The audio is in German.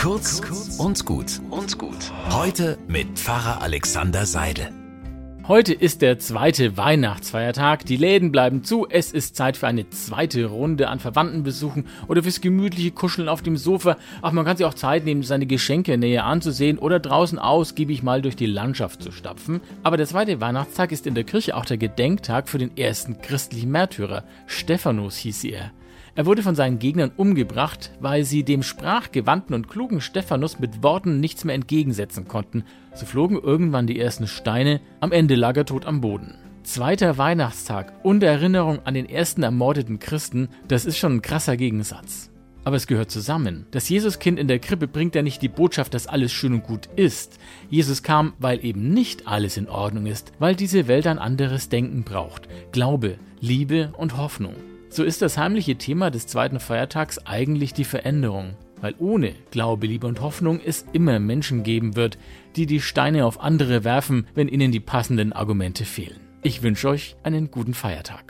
Kurz und gut und gut. Heute mit Pfarrer Alexander Seidel. Heute ist der zweite Weihnachtsfeiertag. Die Läden bleiben zu. Es ist Zeit für eine zweite Runde an Verwandtenbesuchen oder fürs gemütliche Kuscheln auf dem Sofa. Ach, man kann sich auch Zeit nehmen, seine Geschenke näher anzusehen oder draußen ausgiebig mal durch die Landschaft zu stapfen. Aber der zweite Weihnachtstag ist in der Kirche auch der Gedenktag für den ersten christlichen Märtyrer. Stephanus hieß er. Er wurde von seinen Gegnern umgebracht, weil sie dem sprachgewandten und klugen Stephanus mit Worten nichts mehr entgegensetzen konnten. So flogen irgendwann die ersten Steine, am Ende lag er tot am Boden. Zweiter Weihnachtstag und Erinnerung an den ersten ermordeten Christen, das ist schon ein krasser Gegensatz. Aber es gehört zusammen. Das Jesuskind in der Krippe bringt ja nicht die Botschaft, dass alles schön und gut ist. Jesus kam, weil eben nicht alles in Ordnung ist, weil diese Welt ein anderes Denken braucht. Glaube, Liebe und Hoffnung so ist das heimliche Thema des zweiten Feiertags eigentlich die Veränderung. Weil ohne Glaube, Liebe und Hoffnung es immer Menschen geben wird, die die Steine auf andere werfen, wenn ihnen die passenden Argumente fehlen. Ich wünsche euch einen guten Feiertag.